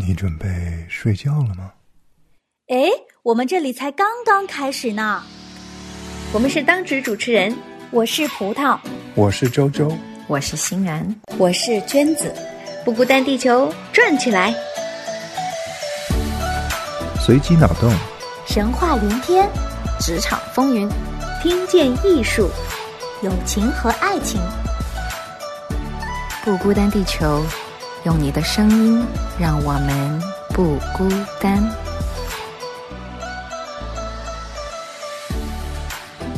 你准备睡觉了吗？哎，我们这里才刚刚开始呢。我们是当值主持人，我是葡萄，我是周周，我是欣然，我是娟子。不孤单，地球转起来，随机脑洞，神话连篇，职场风云，听见艺术，友情和爱情。不孤单，地球。用你的声音，让我们不孤单。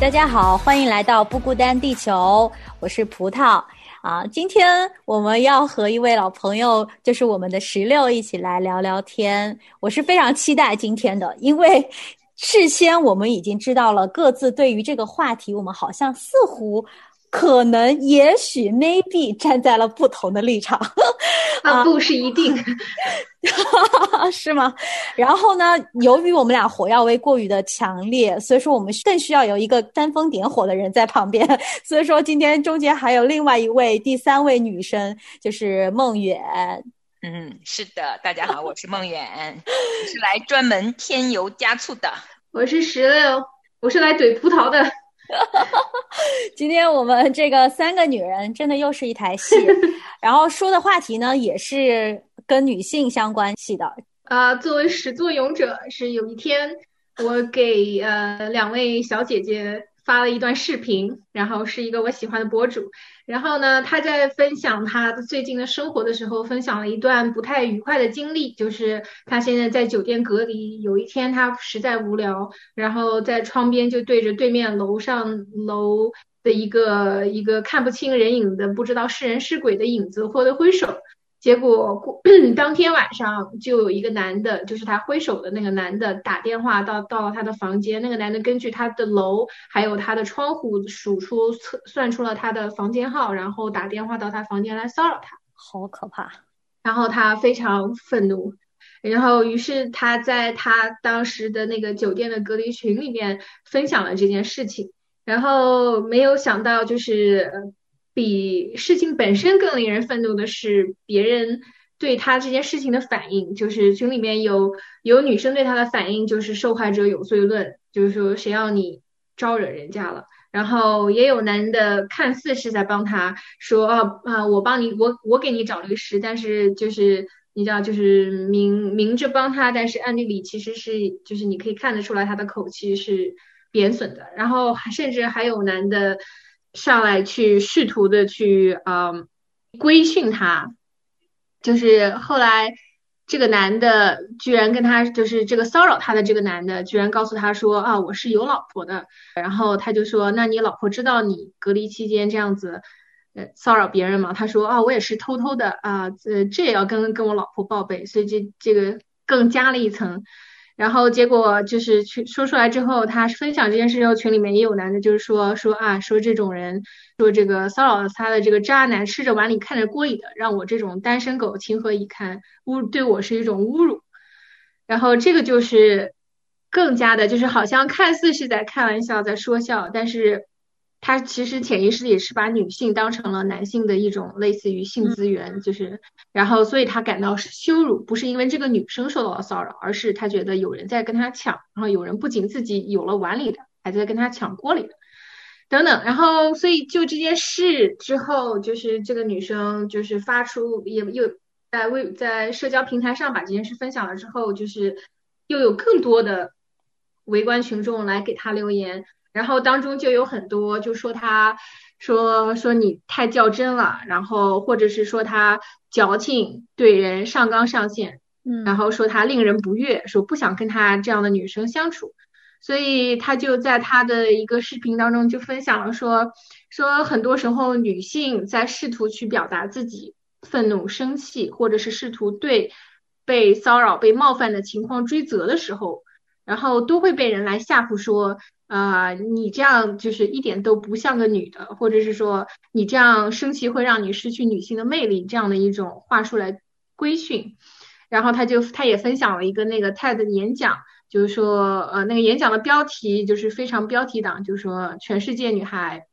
大家好，欢迎来到不孤单地球，我是葡萄啊。今天我们要和一位老朋友，就是我们的石榴一起来聊聊天。我是非常期待今天的，因为事先我们已经知道了各自对于这个话题，我们好像似乎。可能、也许、maybe 站在了不同的立场，啊，不是一定，是吗？然后呢，由于我们俩火药味过于的强烈，所以说我们更需要有一个煽风点火的人在旁边。所以说今天中间还有另外一位第三位女生，就是梦远。嗯，是的，大家好，我是梦远，是来专门添油加醋的。我是石榴，我是来怼葡萄的。今天我们这个三个女人真的又是一台戏，然后说的话题呢也是跟女性相关系的。啊，作为始作俑者，是有一天我给呃两位小姐姐。发了一段视频，然后是一个我喜欢的博主，然后呢，他在分享他最近的生活的时候，分享了一段不太愉快的经历，就是他现在在酒店隔离，有一天他实在无聊，然后在窗边就对着对面楼上楼的一个一个看不清人影的不知道是人是鬼的影子挥了挥手。结果过 当天晚上就有一个男的，就是他挥手的那个男的打电话到到了他的房间。那个男的根据他的楼还有他的窗户数出测算出了他的房间号，然后打电话到他房间来骚扰他。好可怕！然后他非常愤怒，然后于是他在他当时的那个酒店的隔离群里面分享了这件事情。然后没有想到就是。比事情本身更令人愤怒的是，别人对他这件事情的反应。就是群里面有有女生对他的反应，就是受害者有罪论，就是说谁要你招惹人家了。然后也有男的看似是在帮他说啊啊，我帮你，我我给你找律师，但是就是你知道，就是明明着帮他，但是暗地里其实是就是你可以看得出来他的口气是贬损的。然后甚至还有男的。上来去试图的去嗯规训他，就是后来这个男的居然跟他就是这个骚扰他的这个男的居然告诉他说啊我是有老婆的，然后他就说那你老婆知道你隔离期间这样子呃骚扰别人吗？他说啊我也是偷偷的啊这这也要跟跟我老婆报备，所以这这个更加了一层。然后结果就是去说出来之后，他分享这件事之后，群里面也有男的，就是说说啊，说这种人，说这个骚扰他的这个渣男，吃着碗里看着锅里的，让我这种单身狗情何以堪？侮对我是一种侮辱。然后这个就是更加的，就是好像看似是在开玩笑，在说笑，但是。他其实潜意识也是把女性当成了男性的一种类似于性资源，就是，然后所以他感到羞辱，不是因为这个女生受到了骚扰，而是他觉得有人在跟他抢，然后有人不仅自己有了碗里的，还在跟他抢锅里的，等等，然后所以就这件事之后，就是这个女生就是发出也又在微在社交平台上把这件事分享了之后，就是又有更多的围观群众来给他留言。然后当中就有很多就说他，说说你太较真了，然后或者是说他矫情，对人上纲上线，嗯，然后说他令人不悦，说不想跟他这样的女生相处，所以他就在他的一个视频当中就分享了说，说很多时候女性在试图去表达自己愤怒、生气，或者是试图对被骚扰、被冒犯的情况追责的时候，然后都会被人来吓唬说。啊，你这样就是一点都不像个女的，或者是说你这样生气会让你失去女性的魅力，这样的一种话术来规训。然后他就他也分享了一个那个 TED 演讲，就是说呃那个演讲的标题就是非常标题党，就是说全世界女孩，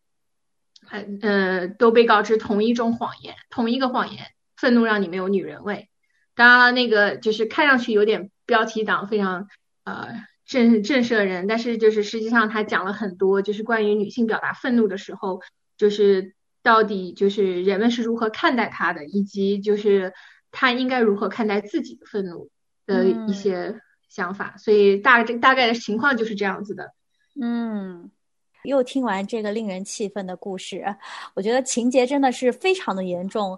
呃都被告知同一种谎言，同一个谎言，愤怒让你没有女人味。当然了，那个就是看上去有点标题党，非常呃震震慑人，但是就是实际上他讲了很多，就是关于女性表达愤怒的时候，就是到底就是人们是如何看待她的，以及就是她应该如何看待自己的愤怒的一些想法。所以大这大概的情况就是这样子的。嗯。又听完这个令人气愤的故事，我觉得情节真的是非常的严重，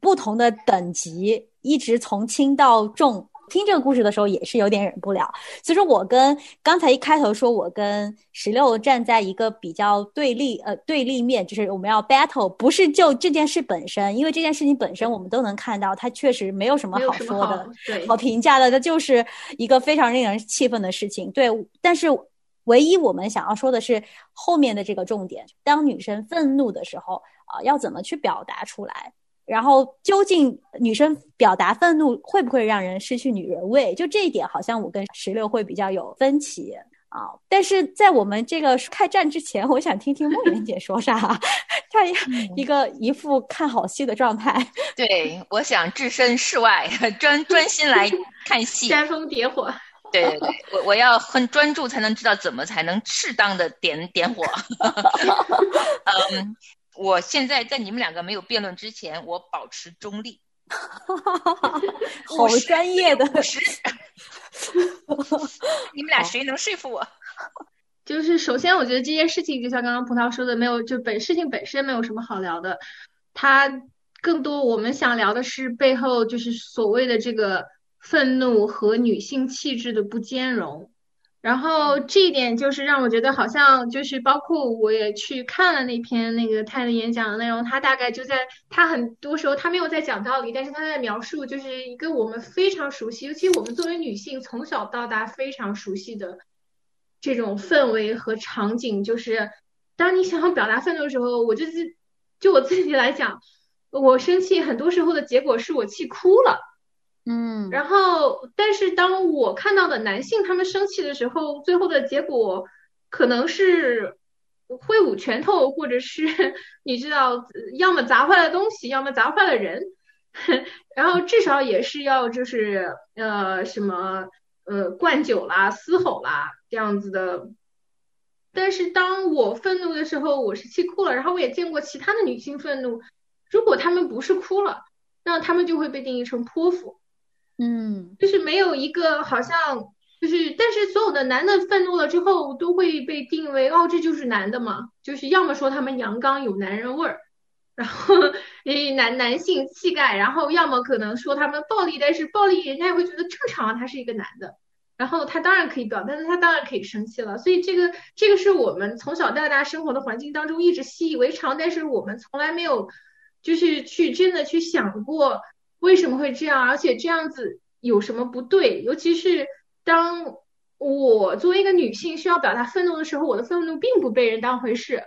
不同的等级一直从轻到重。听这个故事的时候也是有点忍不了。其实我跟刚才一开头说，我跟石榴站在一个比较对立呃对立面，就是我们要 battle，不是就这件事本身，因为这件事情本身我们都能看到，它确实没有什么好说的、好评价的，它就是一个非常令人气愤的事情。对，但是。唯一我们想要说的是后面的这个重点：当女生愤怒的时候啊，要怎么去表达出来？然后究竟女生表达愤怒会不会让人失去女人味？就这一点，好像我跟石榴会比较有分歧啊。但是在我们这个开战之前，我想听听梦圆姐说啥。她一个一副看好戏的状态。对，我想置身事外，专专心来看戏，煽风点火。对对对，我我要很专注，才能知道怎么才能适当的点点火。嗯，我现在在你们两个没有辩论之前，我保持中立。好专业的，你们俩谁能说服我？就是首先，我觉得这件事情就像刚刚葡萄说的，没有就本事情本身没有什么好聊的，它更多我们想聊的是背后就是所谓的这个。愤怒和女性气质的不兼容，然后这一点就是让我觉得好像就是包括我也去看了那篇那个泰的演讲的内容，他大概就在他很多时候他没有在讲道理，但是他在描述就是一个我们非常熟悉，尤其我们作为女性从小到大非常熟悉的这种氛围和场景，就是当你想要表达愤怒的时候，我就是就我自己来讲，我生气很多时候的结果是我气哭了。嗯，然后，但是当我看到的男性他们生气的时候，最后的结果可能是挥舞拳头，或者是 你知道，要么砸坏了东西，要么砸坏了人，然后至少也是要就是呃什么呃灌酒啦、嘶吼啦这样子的。但是当我愤怒的时候，我是气哭了。然后我也见过其他的女性愤怒，如果他们不是哭了，那他们就会被定义成泼妇。嗯，就是没有一个好像就是，但是所有的男的愤怒了之后都会被定为哦，这就是男的嘛，就是要么说他们阳刚有男人味儿，然后诶男男性气概，然后要么可能说他们暴力，但是暴力人家也会觉得正常，他是一个男的，然后他当然可以表，但是他当然可以生气了，所以这个这个是我们从小到大生活的环境当中一直习以为常，但是我们从来没有就是去真的去想过。为什么会这样？而且这样子有什么不对？尤其是当我作为一个女性需要表达愤怒的时候，我的愤怒并不被人当回事。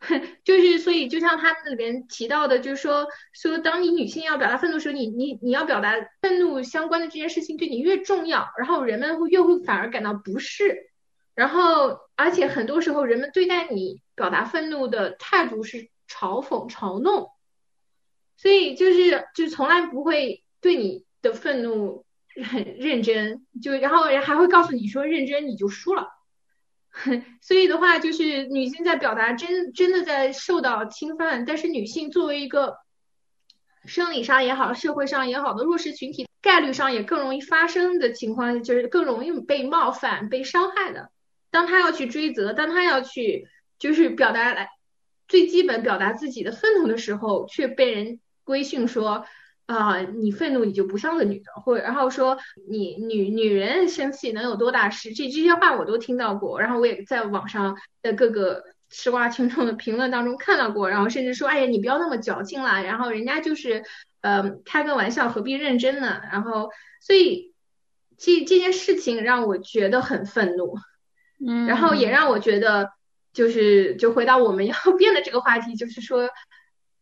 就是所以，就像他里边提到的，就是说说，当你女性要表达愤怒的时候，你你你要表达愤怒相关的这件事情对你越重要，然后人们会越会反而感到不适。然后，而且很多时候人们对待你表达愤怒的态度是嘲讽、嘲弄。所以就是就从来不会对你的愤怒很 认真，就然后人还会告诉你说认真你就输了。所以的话就是女性在表达真真的在受到侵犯，但是女性作为一个生理上也好，社会上也好的弱势群体，概率上也更容易发生的情况就是更容易被冒犯、被伤害的。当她要去追责，当她要去就是表达来最基本表达自己的愤怒的时候，却被人。规训说啊，你愤怒你就不像个女的，或者然后说你女女人生气能有多大事？这这些话我都听到过，然后我也在网上的各个吃瓜群众的评论当中看到过，然后甚至说，哎呀，你不要那么矫情啦，然后人家就是呃开个玩笑，何必认真呢？然后所以这这件事情让我觉得很愤怒，嗯，然后也让我觉得就是就回到我们要 辩的这个话题，就是说。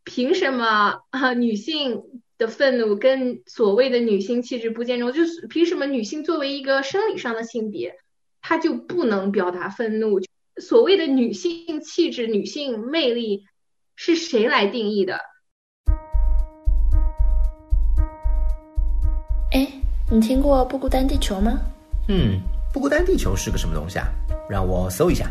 凭什么啊？女性的愤怒跟所谓的女性气质不兼容，就是凭什么女性作为一个生理上的性别，她就不能表达愤怒？所谓的女性气质、女性魅力是谁来定义的？哎你听过不孤单地球吗？嗯，不孤单地球是个什么东西啊？让我搜一下。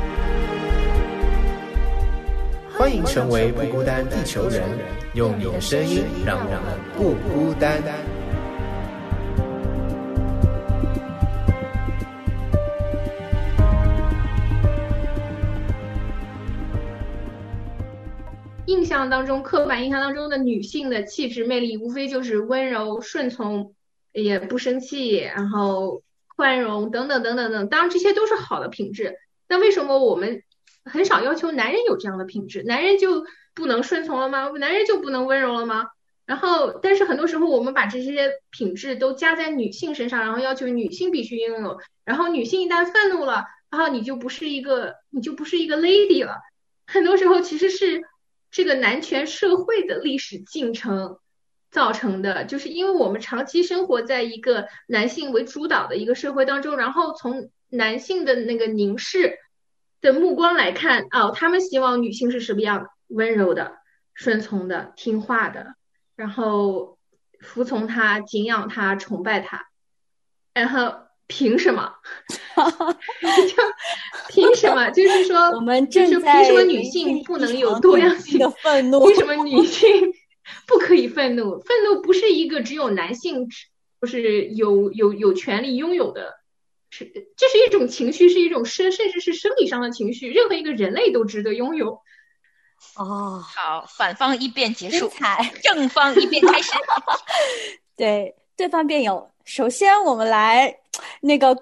欢迎成为不孤单地球人，用你的声音让我们不孤单。印象当中，刻板印象当中的女性的气质魅力，无非就是温柔、顺从，也不生气，然后宽容等等等等等。当然，这些都是好的品质。那为什么我们很少要求男人有这样的品质？男人就不能顺从了吗？男人就不能温柔了吗？然后，但是很多时候我们把这些品质都加在女性身上，然后要求女性必须拥有。然后，女性一旦愤怒了，然后你就不是一个，你就不是一个 lady 了。很多时候其实是。这个男权社会的历史进程造成的，就是因为我们长期生活在一个男性为主导的一个社会当中，然后从男性的那个凝视的目光来看，哦，他们希望女性是什么样？温柔的、顺从的、听话的，然后服从他、敬仰他、崇拜他，然后。凭什么？就凭什么？就是说，我们就是凭什么女性不能有多样性的愤怒？为什么女性不可以愤怒？愤怒不是一个只有男性就是有有有权利拥有的，是这是一种情绪，是一种生甚至是生理上的情绪，任何一个人类都值得拥有。哦，好，反方一辩结束，彩，正方一辩开始。对，对方辩友。首先，我们来那个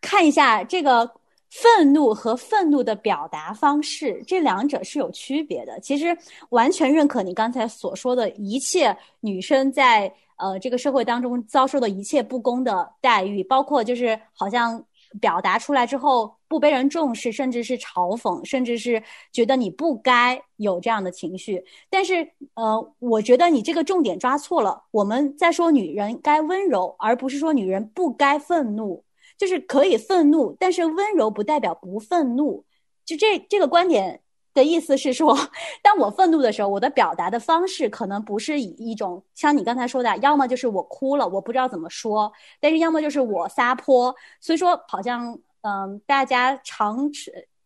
看一下这个愤怒和愤怒的表达方式，这两者是有区别的。其实完全认可你刚才所说的一切女生在呃这个社会当中遭受的一切不公的待遇，包括就是好像。表达出来之后不被人重视，甚至是嘲讽，甚至是觉得你不该有这样的情绪。但是，呃，我觉得你这个重点抓错了。我们在说女人该温柔，而不是说女人不该愤怒。就是可以愤怒，但是温柔不代表不愤怒。就这这个观点。的意思是说，当我愤怒的时候，我的表达的方式可能不是以一种像你刚才说的，要么就是我哭了，我不知道怎么说；但是要么就是我撒泼。所以说，好像嗯，大家常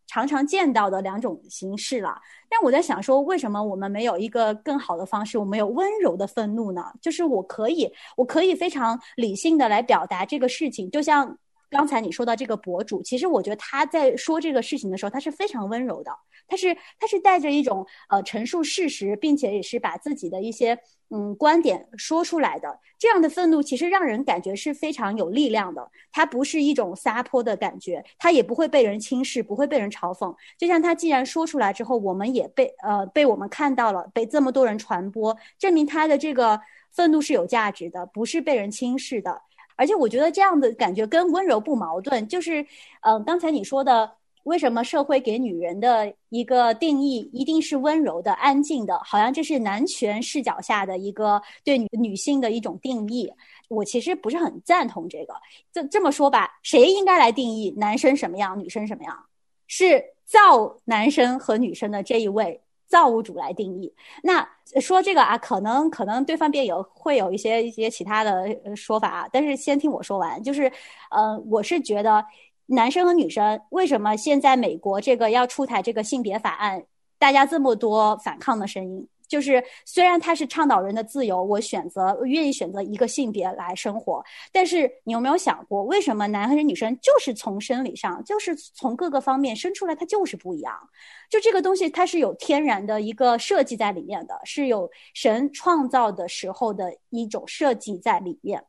常常见到的两种形式了。但我在想说，为什么我们没有一个更好的方式？我们有温柔的愤怒呢？就是我可以，我可以非常理性的来表达这个事情，就像。刚才你说到这个博主，其实我觉得他在说这个事情的时候，他是非常温柔的，他是他是带着一种呃陈述事实，并且也是把自己的一些嗯观点说出来的。这样的愤怒其实让人感觉是非常有力量的，他不是一种撒泼的感觉，他也不会被人轻视，不会被人嘲讽。就像他既然说出来之后，我们也被呃被我们看到了，被这么多人传播，证明他的这个愤怒是有价值的，不是被人轻视的。而且我觉得这样的感觉跟温柔不矛盾，就是，嗯，刚才你说的，为什么社会给女人的一个定义一定是温柔的、安静的，好像这是男权视角下的一个对女女性的一种定义。我其实不是很赞同这个。这这么说吧，谁应该来定义男生什么样，女生什么样？是造男生和女生的这一位。造物主来定义。那说这个啊，可能可能对方辩友会有一些一些其他的说法啊。但是先听我说完，就是，呃，我是觉得男生和女生为什么现在美国这个要出台这个性别法案，大家这么多反抗的声音。就是虽然他是倡导人的自由，我选择愿意选择一个性别来生活，但是你有没有想过，为什么男和女生就是从生理上，就是从各个方面生出来，它就是不一样？就这个东西，它是有天然的一个设计在里面的，是有神创造的时候的一种设计在里面。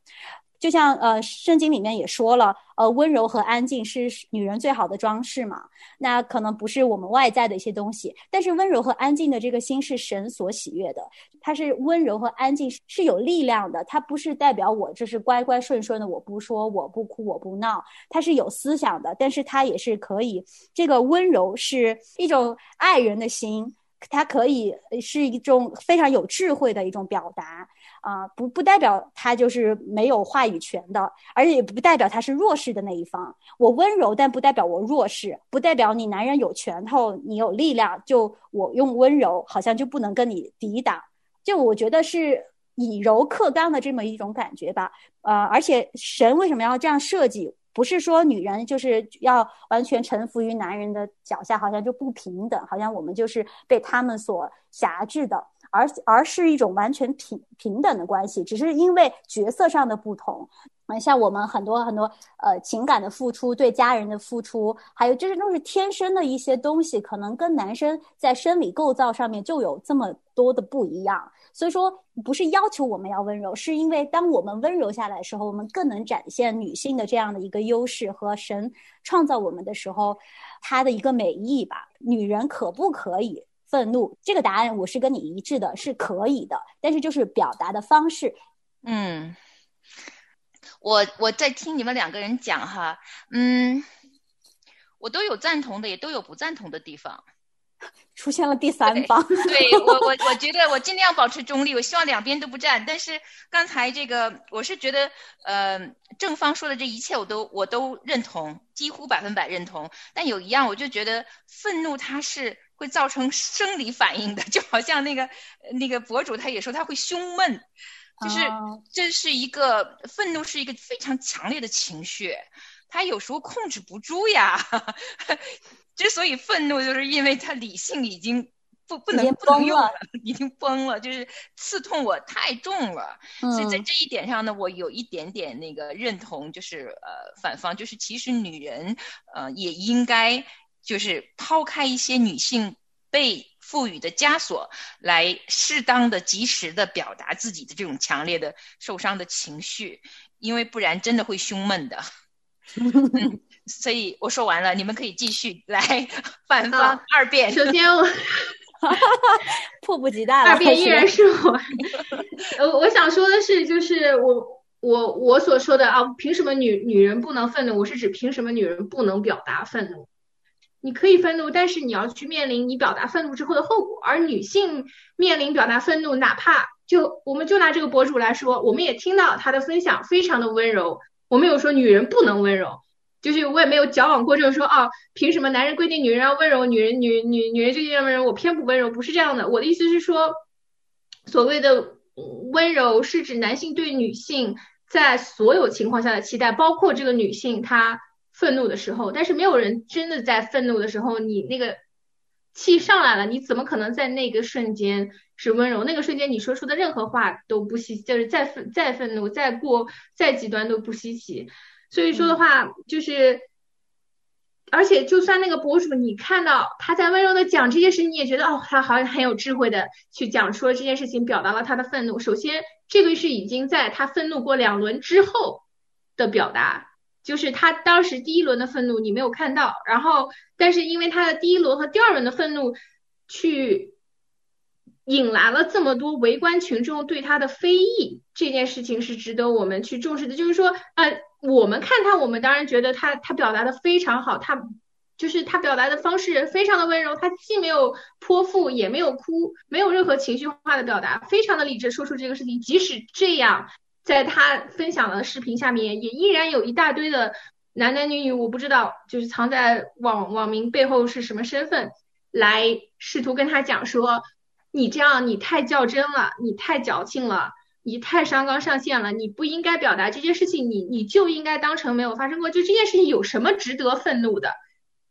就像呃，圣经里面也说了，呃，温柔和安静是女人最好的装饰嘛。那可能不是我们外在的一些东西，但是温柔和安静的这个心是神所喜悦的。它是温柔和安静是有力量的，它不是代表我就是乖乖顺顺的，我不说，我不哭，我不闹。它是有思想的，但是它也是可以。这个温柔是一种爱人的心，它可以是一种非常有智慧的一种表达。啊，不不代表他就是没有话语权的，而且也不代表他是弱势的那一方。我温柔，但不代表我弱势，不代表你男人有拳头，你有力量，就我用温柔好像就不能跟你抵挡。就我觉得是以柔克刚的这么一种感觉吧。呃，而且神为什么要这样设计？不是说女人就是要完全臣服于男人的脚下，好像就不平等，好像我们就是被他们所辖制的。而而是一种完全平平等的关系，只是因为角色上的不同。嗯，像我们很多很多呃情感的付出，对家人的付出，还有这些都是天生的一些东西，可能跟男生在生理构造上面就有这么多的不一样。所以说，不是要求我们要温柔，是因为当我们温柔下来的时候，我们更能展现女性的这样的一个优势和神创造我们的时候，它的一个美意吧。女人可不可以？愤怒这个答案我是跟你一致的，是可以的，但是就是表达的方式，嗯，我我在听你们两个人讲哈，嗯，我都有赞同的，也都有不赞同的地方，出现了第三方，对我我我觉得我尽量保持中立，我希望两边都不站，但是刚才这个我是觉得，呃，正方说的这一切我都我都认同，几乎百分百认同，但有一样我就觉得愤怒它是。会造成生理反应的，就好像那个那个博主他也说他会胸闷，就是这是一个愤怒是一个非常强烈的情绪，他有时候控制不住呀。之所以愤怒，就是因为他理性已经不不能不能用了，已经崩了，就是刺痛我太重了。所以在这一点上呢，我有一点点那个认同，就是呃反方，就是其实女人呃也应该。就是抛开一些女性被赋予的枷锁，来适当的、及时的表达自己的这种强烈的受伤的情绪，因为不然真的会胸闷的。所以我说完了，你们可以继续来 反方二辩。首先我 迫不及待了，二辩依然是我。呃，我想说的是，就是我我我所说的啊，凭什么女女人不能愤怒？我是指凭什么女人不能表达愤怒？你可以愤怒，但是你要去面临你表达愤怒之后的后果。而女性面临表达愤怒，哪怕就我们就拿这个博主来说，我们也听到她的分享非常的温柔。我没有说女人不能温柔，就是我也没有矫枉过正说啊，凭什么男人规定女人要温柔，女人女女女人就应该温柔，我偏不温柔，不是这样的。我的意思是说，所谓的温柔是指男性对女性在所有情况下的期待，包括这个女性她。愤怒的时候，但是没有人真的在愤怒的时候，你那个气上来了，你怎么可能在那个瞬间是温柔？那个瞬间你说出的任何话都不稀，就是再愤再愤怒再过再极端都不稀奇。所以说的话，就是，而且就算那个博主，你看到他在温柔的讲这件事，你也觉得哦，他好像很有智慧的去讲说这件事情，表达了他的愤怒。首先，这个是已经在他愤怒过两轮之后的表达。就是他当时第一轮的愤怒你没有看到，然后但是因为他的第一轮和第二轮的愤怒，去引来了这么多围观群众对他的非议，这件事情是值得我们去重视的。就是说，呃，我们看他，我们当然觉得他他表达的非常好，他就是他表达的方式非常的温柔，他既没有泼妇也没有哭，没有任何情绪化的表达，非常的理智说出这个事情，即使这样。在他分享的视频下面，也依然有一大堆的男男女女，我不知道，就是藏在网网民背后是什么身份，来试图跟他讲说，你这样你太较真了，你太矫情了，你太上纲上线了，你不应该表达这件事情，你你就应该当成没有发生过，就这件事情有什么值得愤怒的？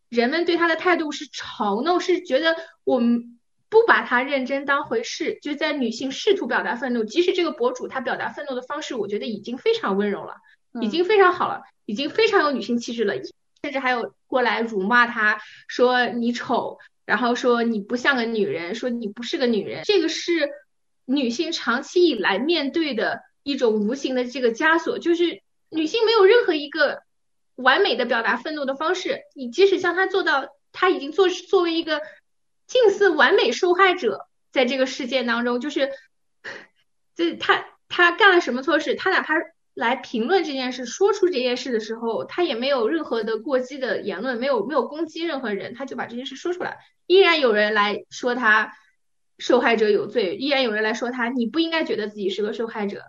人们对他的态度是嘲弄，是觉得我们。不把它认真当回事，就在女性试图表达愤怒，即使这个博主她表达愤怒的方式，我觉得已经非常温柔了，已经非常好了，已经非常有女性气质了，甚至还有过来辱骂她，说你丑，然后说你不像个女人，说你不是个女人，这个是女性长期以来面对的一种无形的这个枷锁，就是女性没有任何一个完美的表达愤怒的方式。你即使向她做到，她已经做作为一个近似完美受害者，在这个事件当中，就是，这他他干了什么错事，他哪怕来评论这件事，说出这件事的时候，他也没有任何的过激的言论，没有没有攻击任何人，他就把这件事说出来，依然有人来说他受害者有罪，依然有人来说他你不应该觉得自己是个受害者。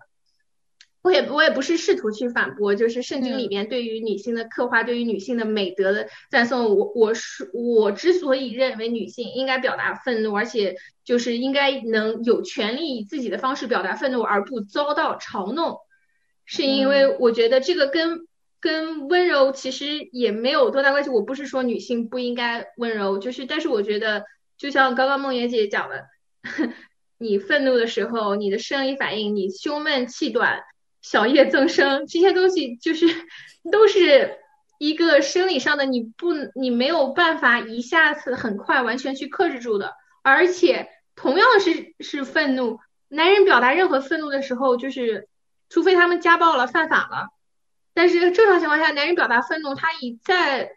我也我也不是试图去反驳，就是圣经里面对于女性的刻画，对于女性的美德的赞颂。我我是我之所以认为女性应该表达愤怒，而且就是应该能有权利以自己的方式表达愤怒，而不遭到嘲弄，是因为我觉得这个跟跟温柔其实也没有多大关系。我不是说女性不应该温柔，就是但是我觉得就像刚刚梦妍姐讲的，你愤怒的时候，你的生理反应，你胸闷气短。小叶增生这些东西就是都是一个生理上的，你不你没有办法一下子很快完全去克制住的。而且同样是是愤怒，男人表达任何愤怒的时候，就是除非他们家暴了犯法了，但是正常情况下，男人表达愤怒，他以再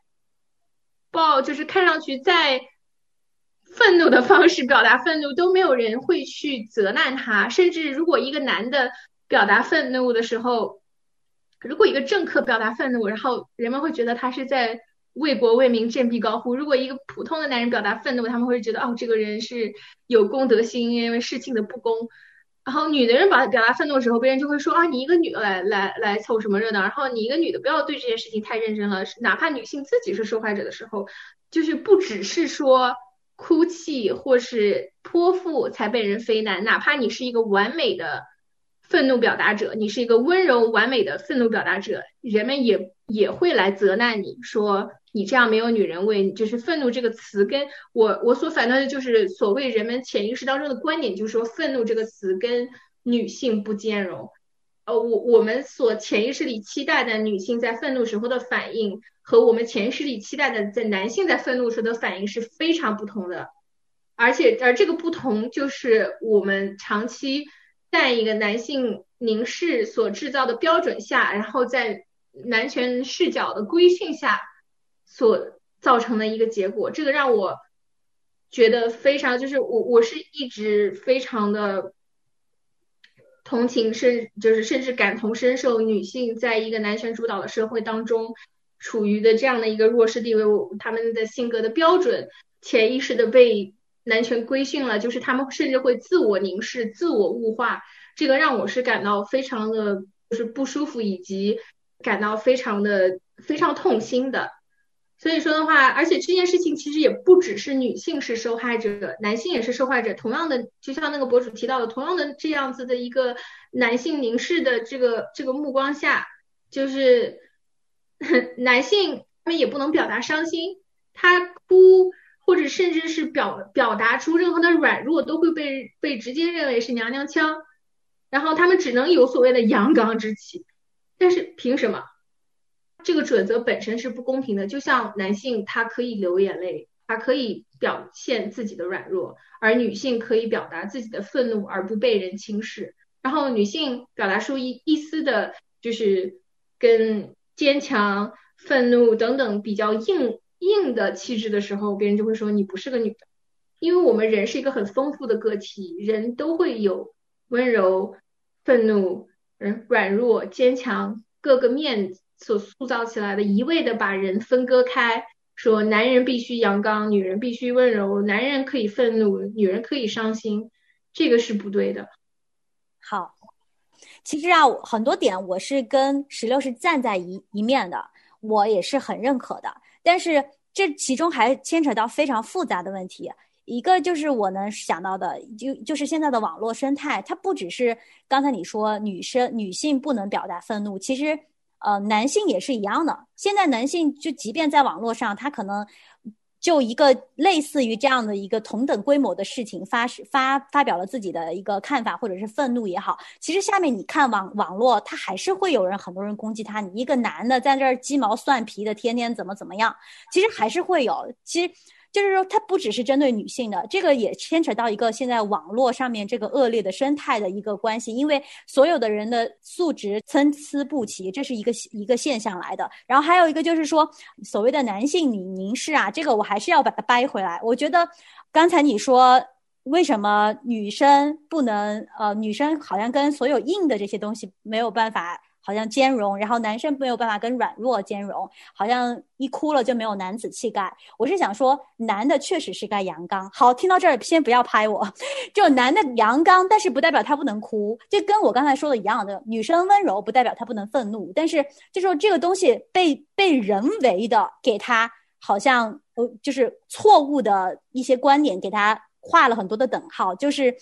暴就是看上去再愤怒的方式表达愤怒，都没有人会去责难他。甚至如果一个男的。表达愤怒的时候，如果一个政客表达愤怒，然后人们会觉得他是在为国为民振臂高呼；如果一个普通的男人表达愤怒，他们会觉得哦，这个人是有公德心，因为事情的不公。然后女的人表表达愤怒的时候，别人就会说啊，你一个女的来来来凑什么热闹？然后你一个女的不要对这件事情太认真了。哪怕女性自己是受害者的时候，就是不只是说哭泣或是泼妇才被人非难，哪怕你是一个完美的。愤怒表达者，你是一个温柔完美的愤怒表达者，人们也也会来责难你说你这样没有女人味。就是愤怒这个词，跟我我所反对的就是所谓人们潜意识当中的观点，就是说愤怒这个词跟女性不兼容。呃，我我们所潜意识里期待的女性在愤怒时候的反应，和我们潜意识里期待的在男性在愤怒时的反应是非常不同的。而且而这个不同，就是我们长期。在一个男性凝视所制造的标准下，然后在男权视角的规训下所造成的一个结果，这个让我觉得非常，就是我我是一直非常的同情，甚就是甚至感同身受女性在一个男权主导的社会当中处于的这样的一个弱势地位，他们的性格的标准潜意识的被。男权规训了，就是他们甚至会自我凝视、自我物化，这个让我是感到非常的，就是不舒服，以及感到非常的非常痛心的。所以说的话，而且这件事情其实也不只是女性是受害者，男性也是受害者。同样的，就像那个博主提到的，同样的这样子的一个男性凝视的这个这个目光下，就是 男性他们也不能表达伤心，他哭。或者甚至是表表达出任何的软弱，都会被被直接认为是娘娘腔，然后他们只能有所谓的阳刚之气。但是凭什么？这个准则本身是不公平的。就像男性他可以流眼泪，他可以表现自己的软弱，而女性可以表达自己的愤怒而不被人轻视。然后女性表达出一一丝的，就是跟坚强、愤怒等等比较硬。硬的气质的时候，别人就会说你不是个女的，因为我们人是一个很丰富的个体，人都会有温柔、愤怒、嗯软弱、坚强各个面所塑造起来的，一味的把人分割开，说男人必须阳刚，女人必须温柔，男人可以愤怒，女人可以伤心，这个是不对的。好，其实啊，很多点我是跟石榴是站在一一面的，我也是很认可的。但是这其中还牵扯到非常复杂的问题，一个就是我能想到的，就就是现在的网络生态，它不只是刚才你说女生女性不能表达愤怒，其实呃男性也是一样的。现在男性就即便在网络上，他可能。就一个类似于这样的一个同等规模的事情发发发表了自己的一个看法或者是愤怒也好，其实下面你看网网络，他还是会有人很多人攻击他。你一个男的在这儿鸡毛蒜皮的，天天怎么怎么样，其实还是会有。其实就是说它不只是针对女性的，这个也牵扯到一个现在网络上面这个恶劣的生态的一个关系，因为所有的人的素质参差不齐，这是一个一个现象来的。然后还有一个就是说，所谓的男性凝凝视啊，这个我还是要把它掰回来。我觉得刚才你说为什么女生不能呃，女生好像跟所有硬的这些东西没有办法。好像兼容，然后男生没有办法跟软弱兼容，好像一哭了就没有男子气概。我是想说，男的确实是该阳刚。好，听到这儿先不要拍我，就男的阳刚，但是不代表他不能哭，这跟我刚才说的一样的。女生温柔不代表她不能愤怒，但是就说这个东西被被人为的给他好像呃就是错误的一些观点给他画了很多的等号，就是。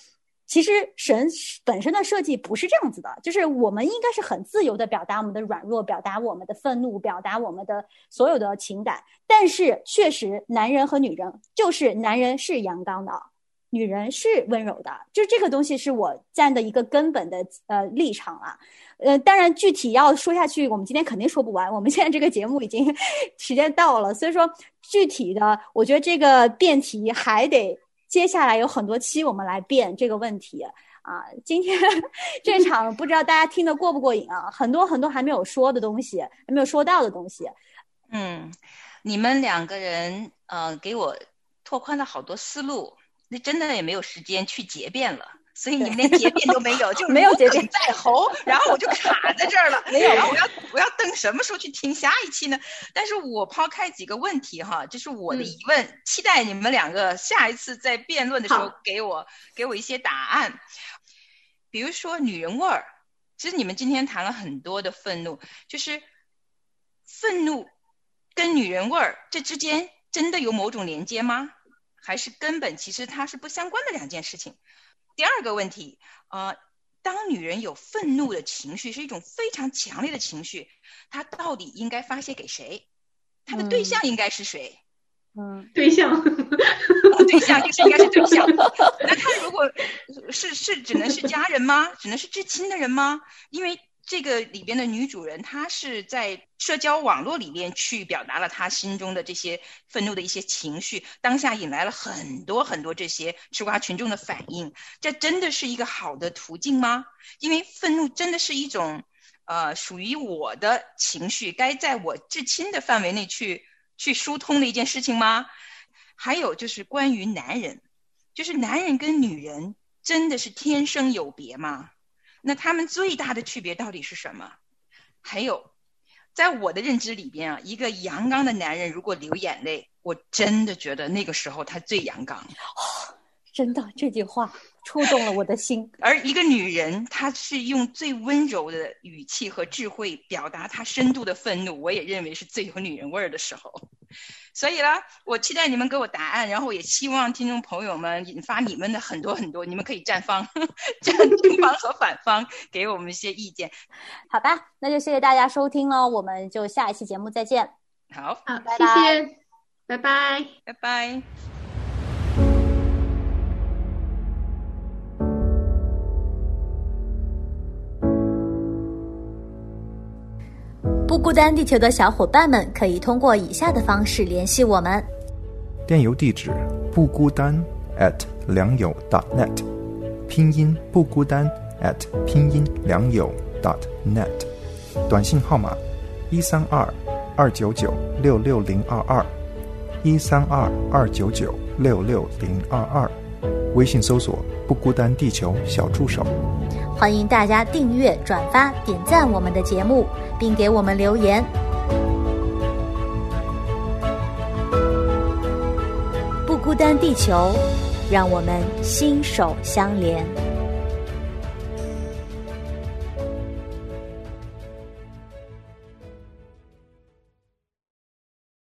其实神本身的设计不是这样子的，就是我们应该是很自由的表达我们的软弱，表达我们的愤怒，表达我们的所有的情感。但是确实，男人和女人就是男人是阳刚的，女人是温柔的，就这个东西是我站的一个根本的呃立场啊。呃，当然具体要说下去，我们今天肯定说不完。我们现在这个节目已经 时间到了，所以说具体的，我觉得这个辩题还得。接下来有很多期，我们来辩这个问题啊。今天 这场不知道大家听得过不过瘾啊？很多很多还没有说的东西，还没有说到的东西。嗯，你们两个人呃，给我拓宽了好多思路，那真的也没有时间去结辩了。所以你们连结辩都没有，就没有结辩在喉，然后我就卡在这儿了。没有，然后我要我要等什么时候去听下一期呢？但是我抛开几个问题哈，这是我的疑问，期待你们两个下一次在辩论的时候给我给我一些答案。比如说女人味儿，其实你们今天谈了很多的愤怒，就是愤怒跟女人味儿这之间真的有某种连接吗？还是根本其实它是不相关的两件事情？第二个问题，呃，当女人有愤怒的情绪，是一种非常强烈的情绪，她到底应该发泄给谁？她的对象应该是谁？嗯，对象，对象就是应该是对象。那她如果是是只能是家人吗？只能是至亲的人吗？因为。这个里边的女主人，她是在社交网络里面去表达了她心中的这些愤怒的一些情绪，当下引来了很多很多这些吃瓜群众的反应。这真的是一个好的途径吗？因为愤怒真的是一种，呃，属于我的情绪，该在我至亲的范围内去去疏通的一件事情吗？还有就是关于男人，就是男人跟女人真的是天生有别吗？那他们最大的区别到底是什么？还有，在我的认知里边啊，一个阳刚的男人如果流眼泪，我真的觉得那个时候他最阳刚。真的，这句话触动了我的心。而一个女人，她是用最温柔的语气和智慧表达她深度的愤怒，我也认为是最有女人味儿的时候。所以呢，我期待你们给我答案，然后也希望听众朋友们引发你们的很多很多，你们可以站方、站 正方和反方，给我们一些意见。好吧，那就谢谢大家收听喽，我们就下一期节目再见。好，好，拜拜，拜拜，拜拜。不孤单地球的小伙伴们可以通过以下的方式联系我们：电邮地址不孤单 at 良友 dot net，拼音不孤单 at 拼音良友 dot net，短信号码一三二二九九六六零二二。一三二二九九六六零二二，微信搜索不孤单地球小助手。欢迎大家订阅、转发、点赞我们的节目，并给我们留言。不孤单，地球，让我们心手相连。